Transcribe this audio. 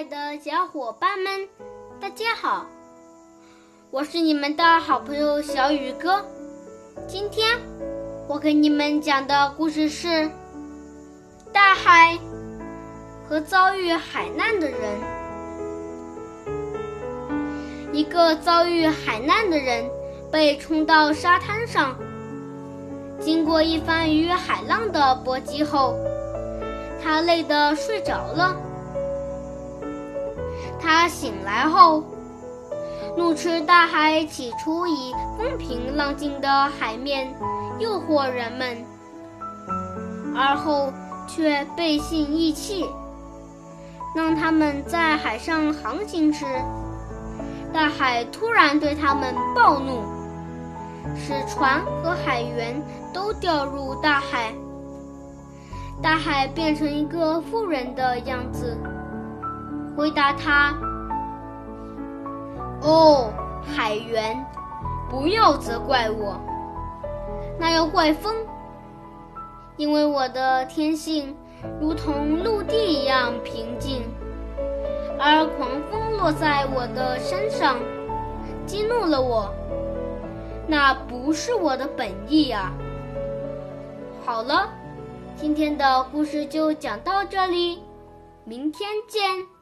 爱的小伙伴们，大家好！我是你们的好朋友小雨哥。今天我给你们讲的故事是《大海和遭遇海难的人》。一个遭遇海难的人被冲到沙滩上，经过一番与海浪的搏击后，他累得睡着了。他醒来后，怒斥大海起初以风平浪静的海面诱惑人们，而后却背信弃义气，让他们在海上航行时，大海突然对他们暴怒，使船和海员都掉入大海，大海变成一个妇人的样子。回答他：“哦，海员，不要责怪我，那要怪风，因为我的天性如同陆地一样平静，而狂风落在我的身上，激怒了我，那不是我的本意啊。”好了，今天的故事就讲到这里。明天见。